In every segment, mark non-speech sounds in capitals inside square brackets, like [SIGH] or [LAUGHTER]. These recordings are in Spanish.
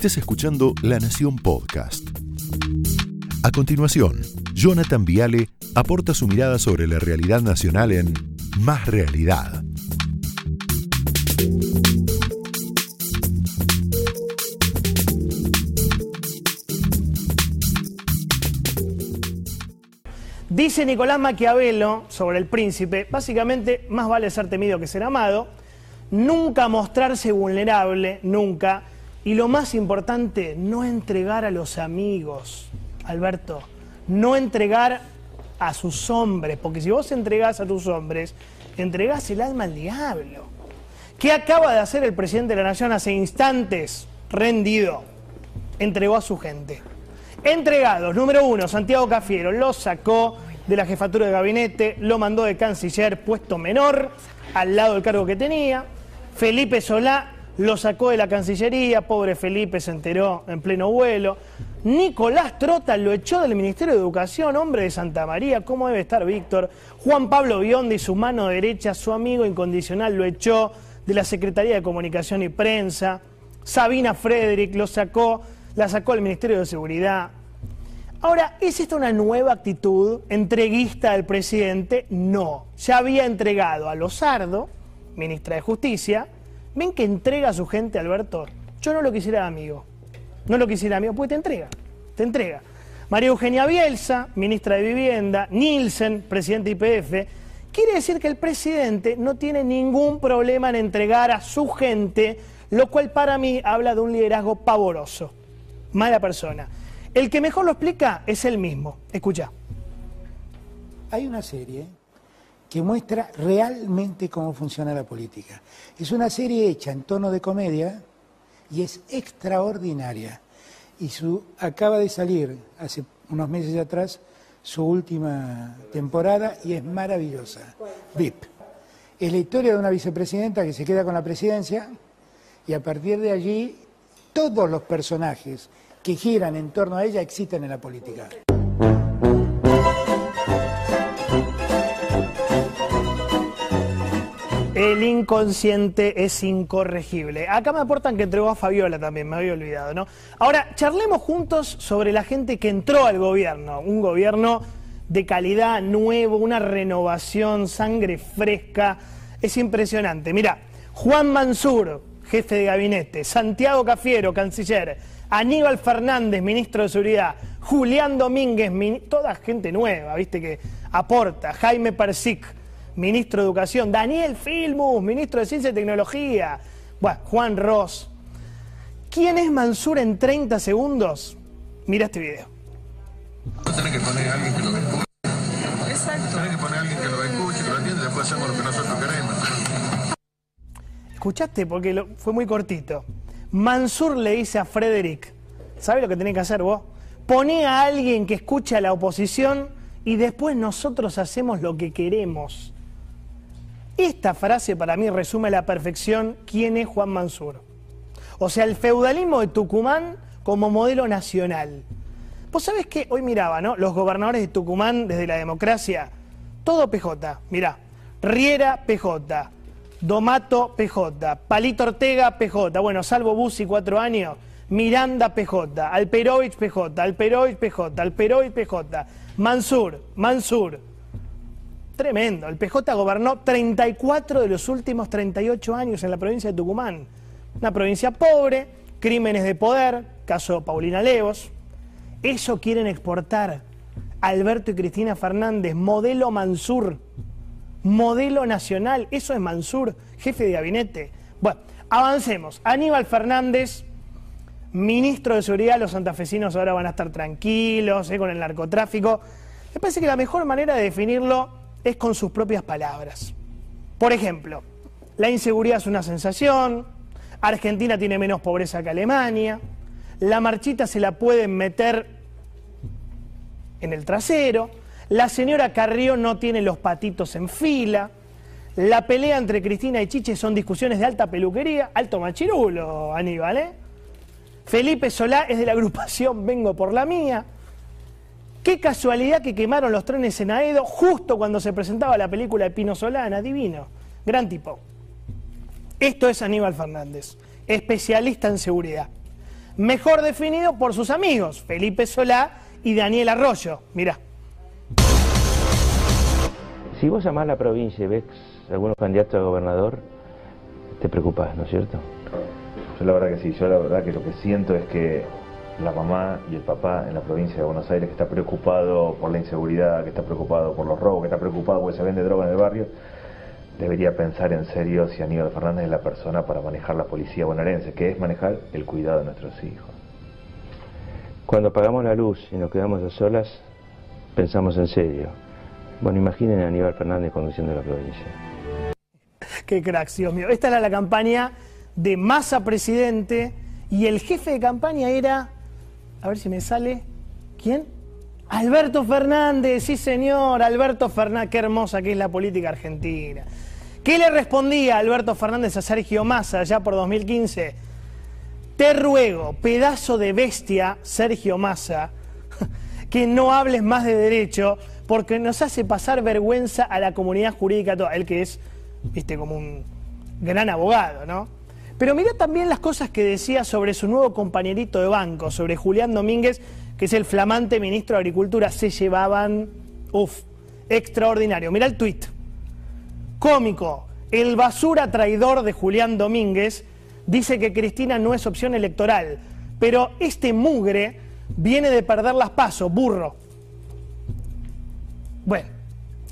estés escuchando La Nación Podcast. A continuación, Jonathan Viale aporta su mirada sobre la realidad nacional en Más Realidad. Dice Nicolás Maquiavelo sobre el príncipe, básicamente, más vale ser temido que ser amado, nunca mostrarse vulnerable, nunca, y lo más importante, no entregar a los amigos, Alberto, no entregar a sus hombres, porque si vos entregás a tus hombres, entregás el alma al diablo. ¿Qué acaba de hacer el presidente de la Nación hace instantes? Rendido. Entregó a su gente. Entregados, número uno, Santiago Cafiero, lo sacó de la jefatura de gabinete, lo mandó de canciller puesto menor, al lado del cargo que tenía. Felipe Solá lo sacó de la Cancillería, pobre Felipe se enteró en pleno vuelo. Nicolás Trota lo echó del Ministerio de Educación, hombre de Santa María, ¿cómo debe estar Víctor? Juan Pablo Biondi, su mano derecha, su amigo incondicional, lo echó de la Secretaría de Comunicación y Prensa. Sabina Frederick lo sacó, la sacó del Ministerio de Seguridad. Ahora, ¿es esta una nueva actitud entreguista del presidente? No. Ya había entregado a Lozardo, ministra de Justicia. ¿Ven que entrega a su gente, Alberto? Yo no lo quisiera amigo. No lo quisiera amigo, pues te entrega. Te entrega. María Eugenia Bielsa, ministra de Vivienda. Nielsen, presidente IPF. Quiere decir que el presidente no tiene ningún problema en entregar a su gente, lo cual para mí habla de un liderazgo pavoroso. Mala persona. El que mejor lo explica es él mismo. Escucha. Hay una serie que muestra realmente cómo funciona la política. Es una serie hecha en tono de comedia y es extraordinaria. Y su, acaba de salir hace unos meses atrás su última temporada y es maravillosa. VIP. Es la historia de una vicepresidenta que se queda con la presidencia y a partir de allí todos los personajes que giran en torno a ella existen en la política. El inconsciente es incorregible. Acá me aportan que entregó a Fabiola también, me había olvidado, ¿no? Ahora, charlemos juntos sobre la gente que entró al gobierno. Un gobierno de calidad nuevo, una renovación, sangre fresca. Es impresionante. Mira, Juan Mansur, jefe de gabinete, Santiago Cafiero, canciller, Aníbal Fernández, ministro de Seguridad, Julián Domínguez, toda gente nueva, viste, que aporta, Jaime Persic, ministro de Educación, Daniel Filmus, ministro de Ciencia y Tecnología, bueno, Juan Ross. ¿Quién es Mansur en 30 segundos? Mira este video. Tenés que poner a alguien que lo escuche. Exacto. Tenés que poner a alguien que lo escuche, que lo entienda, después hacemos lo que nosotros queremos. ¿Escuchaste? Porque fue muy cortito. Mansur le dice a Frederick, ¿sabes lo que tenés que hacer vos? Poné a alguien que escuche a la oposición y después nosotros hacemos lo que queremos. Esta frase para mí resume a la perfección quién es Juan Mansur. O sea, el feudalismo de Tucumán como modelo nacional. Vos sabés que hoy miraba, ¿no? Los gobernadores de Tucumán desde la democracia, todo PJ, mirá, Riera PJ, Domato PJ, Palito Ortega PJ, bueno, salvo Bussi cuatro años, Miranda PJ, Alperovich PJ, Alperovich PJ, Alperovich PJ, Mansur, Mansur. Tremendo, el PJ gobernó 34 de los últimos 38 años en la provincia de Tucumán. Una provincia pobre, crímenes de poder, caso Paulina Levos. Eso quieren exportar Alberto y Cristina Fernández, modelo Mansur modelo nacional. Eso es Mansur, jefe de gabinete. Bueno, avancemos. Aníbal Fernández, ministro de Seguridad, los santafesinos ahora van a estar tranquilos eh, con el narcotráfico. Me parece que la mejor manera de definirlo es con sus propias palabras. Por ejemplo, la inseguridad es una sensación, Argentina tiene menos pobreza que Alemania, la marchita se la pueden meter en el trasero, la señora Carrió no tiene los patitos en fila. La pelea entre Cristina y Chiche son discusiones de alta peluquería, alto machirulo, Aníbal, ¿eh? Felipe Solá es de la agrupación Vengo por la Mía. Qué casualidad que quemaron los trenes en Aedo justo cuando se presentaba la película de Pino Solana, divino. Gran tipo. Esto es Aníbal Fernández, especialista en seguridad. mejor definido por sus amigos, Felipe Solá y Daniel Arroyo. Mirá. Si vos llamás a la provincia y ves algunos candidatos a gobernador, te preocupas, ¿no es cierto? Yo la verdad que sí, yo la verdad que lo que siento es que la mamá y el papá en la provincia de Buenos Aires que está preocupado por la inseguridad, que está preocupado por los robos, que está preocupado porque se vende droga en el barrio, debería pensar en serio si Aníbal Fernández es la persona para manejar la policía bonaerense, que es manejar el cuidado de nuestros hijos. Cuando apagamos la luz y nos quedamos a solas, pensamos en serio. Bueno, imaginen a Aníbal Fernández conduciendo la provincia. Qué crack, Dios mío. Esta era la campaña de Massa presidente y el jefe de campaña era, a ver si me sale, ¿quién? Alberto Fernández, sí señor, Alberto Fernández, qué hermosa que es la política argentina. ¿Qué le respondía Alberto Fernández a Sergio Massa ya por 2015? Te ruego, pedazo de bestia, Sergio Massa, [LAUGHS] que no hables más de derecho porque nos hace pasar vergüenza a la comunidad jurídica él que es, viste, como un gran abogado, ¿no? Pero mira también las cosas que decía sobre su nuevo compañerito de banco, sobre Julián Domínguez, que es el flamante ministro de Agricultura. Se llevaban, uff, extraordinario. Mira el tuit. Cómico. El basura traidor de Julián Domínguez dice que Cristina no es opción electoral, pero este mugre viene de perder las pasos, burro. Bueno,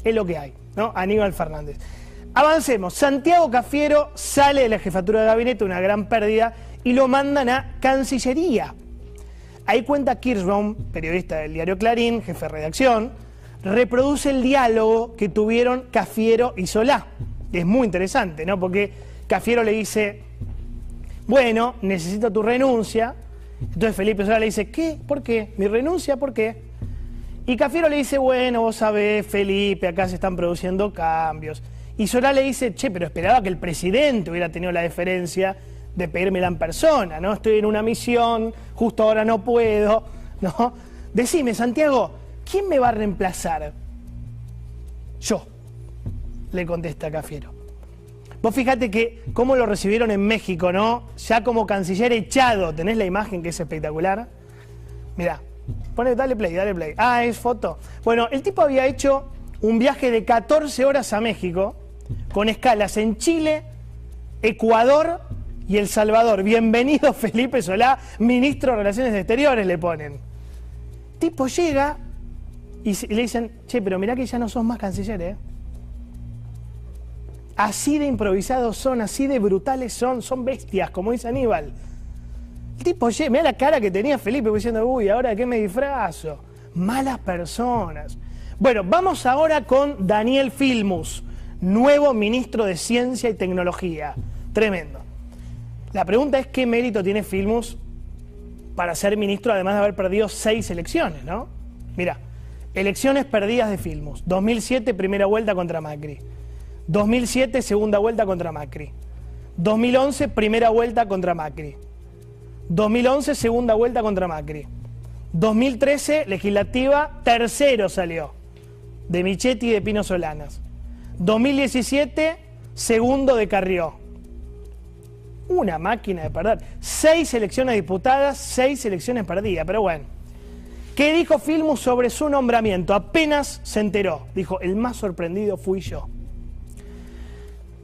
es lo que hay, ¿no? Aníbal Fernández. Avancemos. Santiago Cafiero sale de la jefatura de gabinete, una gran pérdida, y lo mandan a Cancillería. Ahí cuenta Kirschbaum, periodista del diario Clarín, jefe de redacción, reproduce el diálogo que tuvieron Cafiero y Solá. Es muy interesante, ¿no? Porque Cafiero le dice, bueno, necesito tu renuncia. Entonces Felipe Solá le dice, ¿qué? ¿Por qué? ¿Mi renuncia? ¿Por qué? Y Cafiero le dice, bueno, vos sabés, Felipe, acá se están produciendo cambios. Y Solá le dice, che, pero esperaba que el presidente hubiera tenido la deferencia de pedírmela en persona, ¿no? Estoy en una misión, justo ahora no puedo, ¿no? Decime, Santiago, ¿quién me va a reemplazar? Yo, le contesta Cafiero. Vos fíjate que cómo lo recibieron en México, ¿no? Ya como canciller echado, ¿tenés la imagen que es espectacular? Mirá, pone, dale play, dale play. Ah, es foto. Bueno, el tipo había hecho un viaje de 14 horas a México, con escalas en Chile, Ecuador y El Salvador. Bienvenido Felipe Solá, ministro de Relaciones Exteriores, le ponen. Tipo llega y le dicen, che, pero mirá que ya no sos más canciller, ¿eh? Así de improvisados son, así de brutales son, son bestias, como dice Aníbal. El tipo, mira la cara que tenía Felipe diciendo, uy, ¿ahora qué me disfrazo? Malas personas. Bueno, vamos ahora con Daniel Filmus, nuevo ministro de Ciencia y Tecnología. Tremendo. La pregunta es qué mérito tiene Filmus para ser ministro, además de haber perdido seis elecciones, ¿no? Mira, elecciones perdidas de Filmus. 2007, primera vuelta contra Macri. 2007, segunda vuelta contra Macri. 2011, primera vuelta contra Macri. 2011, segunda vuelta contra Macri. 2013, legislativa, tercero salió de Michetti y de Pino Solanas. 2017, segundo de Carrió. Una máquina de perder. Seis elecciones disputadas, seis elecciones perdidas, pero bueno. ¿Qué dijo Filmus sobre su nombramiento? Apenas se enteró. Dijo, el más sorprendido fui yo.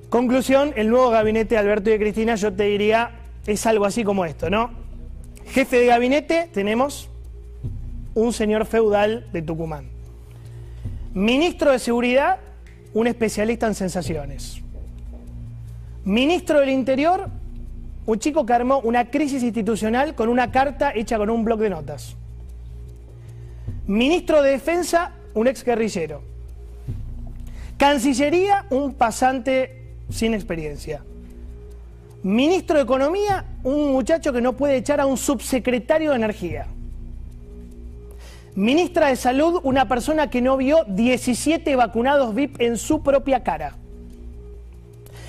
Conclusión, el nuevo gabinete de Alberto y de Cristina, yo te diría, es algo así como esto, ¿no? Jefe de gabinete, tenemos un señor feudal de Tucumán. Ministro de Seguridad, un especialista en sensaciones. Ministro del Interior, un chico que armó una crisis institucional con una carta hecha con un bloc de notas. Ministro de Defensa, un ex guerrillero. Cancillería, un pasante sin experiencia. Ministro de Economía, un muchacho que no puede echar a un subsecretario de Energía. Ministra de Salud, una persona que no vio 17 vacunados VIP en su propia cara.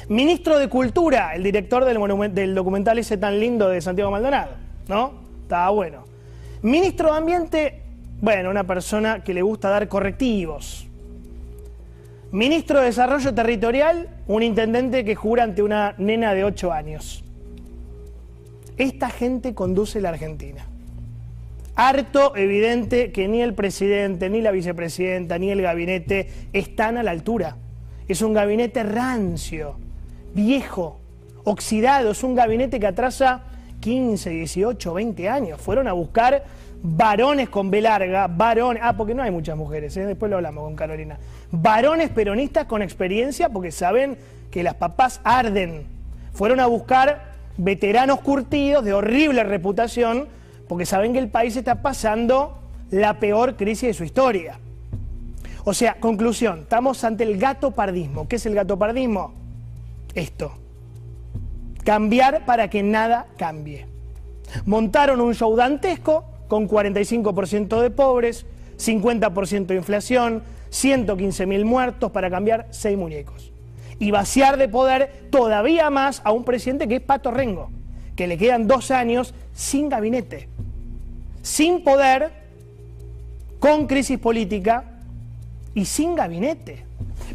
Ministro de Cultura, el director del, del, documental ese tan lindo de Santiago Maldonado, ¿no? Estaba bueno. Ministro de Ambiente, bueno, una persona que le gusta dar correctivos. Ministro de Desarrollo Territorial, un intendente que jura ante una nena de 8 años. Esta gente conduce la Argentina. Harto evidente que ni el presidente, ni la vicepresidenta, ni el gabinete están a la altura. Es un gabinete rancio, viejo, oxidado, es un gabinete que atrasa 15, 18, 20 años. Fueron a buscar varones con B larga, varones, ah, porque no hay muchas mujeres, ¿eh? después lo hablamos con Carolina, varones peronistas con experiencia porque saben que las papás arden. Fueron a buscar veteranos curtidos de horrible reputación porque saben que el país está pasando la peor crisis de su historia. O sea, conclusión, estamos ante el gato pardismo. ¿Qué es el gato pardismo? Esto. Cambiar para que nada cambie. Montaron un show dantesco con 45% de pobres, 50% de inflación, 115 mil muertos para cambiar seis muñecos. Y vaciar de poder todavía más a un presidente que es Pato Rengo, que le quedan dos años sin gabinete, sin poder, con crisis política y sin gabinete.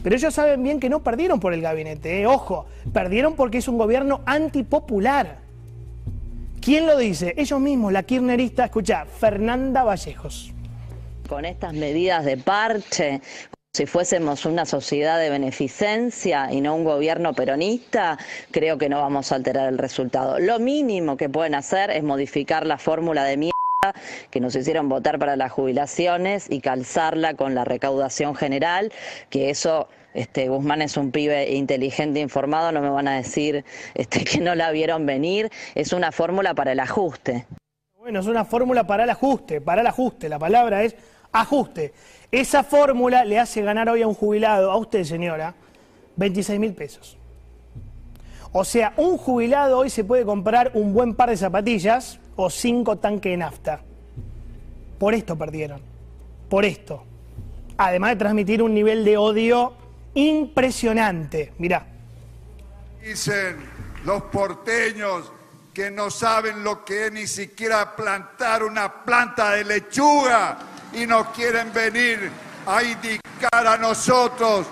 Pero ellos saben bien que no perdieron por el gabinete, ¿eh? ojo, perdieron porque es un gobierno antipopular. ¿Quién lo dice? Ellos mismos, la kirchnerista, escucha, Fernanda Vallejos. Con estas medidas de parche, si fuésemos una sociedad de beneficencia y no un gobierno peronista, creo que no vamos a alterar el resultado. Lo mínimo que pueden hacer es modificar la fórmula de mierda que nos hicieron votar para las jubilaciones y calzarla con la recaudación general, que eso este, Guzmán es un pibe inteligente, informado, no me van a decir este, [LAUGHS] que no la vieron venir. Es una fórmula para el ajuste. Bueno, es una fórmula para el ajuste, para el ajuste. La palabra es ajuste. Esa fórmula le hace ganar hoy a un jubilado, a usted señora, 26 mil pesos. O sea, un jubilado hoy se puede comprar un buen par de zapatillas o cinco tanques de nafta. Por esto perdieron. Por esto. Además de transmitir un nivel de odio impresionante. Mirá. Dicen los porteños que no saben lo que es ni siquiera plantar una planta de lechuga y nos quieren venir a indicar a nosotros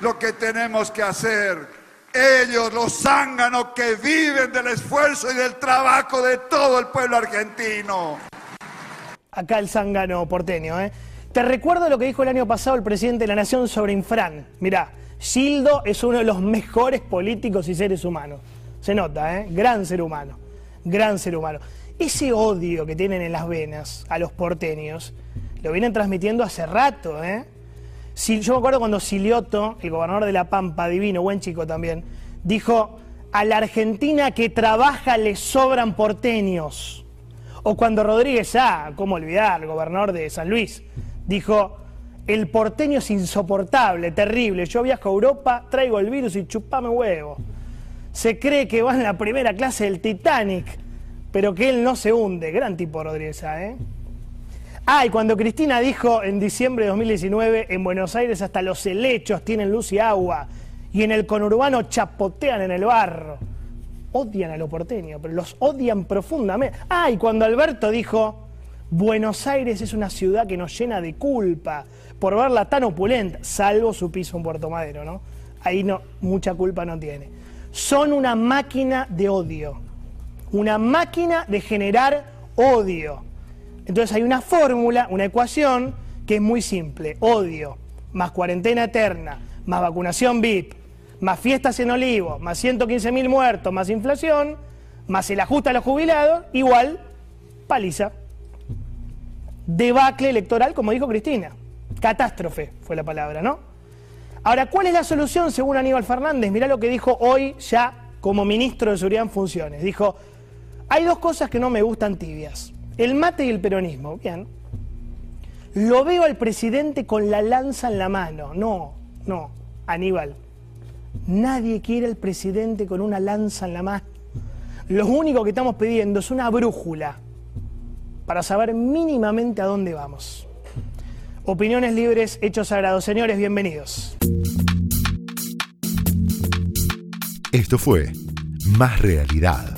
lo que tenemos que hacer. Ellos, los zánganos que viven del esfuerzo y del trabajo de todo el pueblo argentino. Acá el zángano porteño, ¿eh? Te recuerdo lo que dijo el año pasado el presidente de la Nación sobre Infran. Mirá, Gildo es uno de los mejores políticos y seres humanos. Se nota, ¿eh? Gran ser humano. Gran ser humano. Ese odio que tienen en las venas a los porteños lo vienen transmitiendo hace rato, ¿eh? yo me acuerdo cuando Silioto, el gobernador de La Pampa, divino, buen chico también, dijo, a la Argentina que trabaja le sobran porteños. O cuando Rodríguez A, cómo olvidar, el gobernador de San Luis, dijo, el porteño es insoportable, terrible, yo viajo a Europa, traigo el virus y chupame huevo. Se cree que va en la primera clase del Titanic, pero que él no se hunde. Gran tipo Rodríguez, ¿eh? Ah, y cuando Cristina dijo en diciembre de 2019, en Buenos Aires hasta los helechos tienen luz y agua, y en el conurbano chapotean en el barro. Odian a los porteños, pero los odian profundamente. Ah, y cuando Alberto dijo, Buenos Aires es una ciudad que nos llena de culpa por verla tan opulenta, salvo su piso en Puerto Madero, ¿no? Ahí no, mucha culpa no tiene. Son una máquina de odio, una máquina de generar odio. Entonces hay una fórmula, una ecuación que es muy simple. Odio más cuarentena eterna, más vacunación VIP, más fiestas en olivo, más 115 mil muertos, más inflación, más el ajuste a los jubilados, igual paliza debacle electoral, como dijo Cristina. Catástrofe fue la palabra, ¿no? Ahora, ¿cuál es la solución según Aníbal Fernández? Mirá lo que dijo hoy ya como ministro de Seguridad en funciones. Dijo, hay dos cosas que no me gustan tibias. El mate y el peronismo. Bien. Lo veo al presidente con la lanza en la mano. No, no, Aníbal. Nadie quiere al presidente con una lanza en la mano. Lo único que estamos pidiendo es una brújula para saber mínimamente a dónde vamos. Opiniones libres, hechos sagrados. Señores, bienvenidos. Esto fue Más Realidad,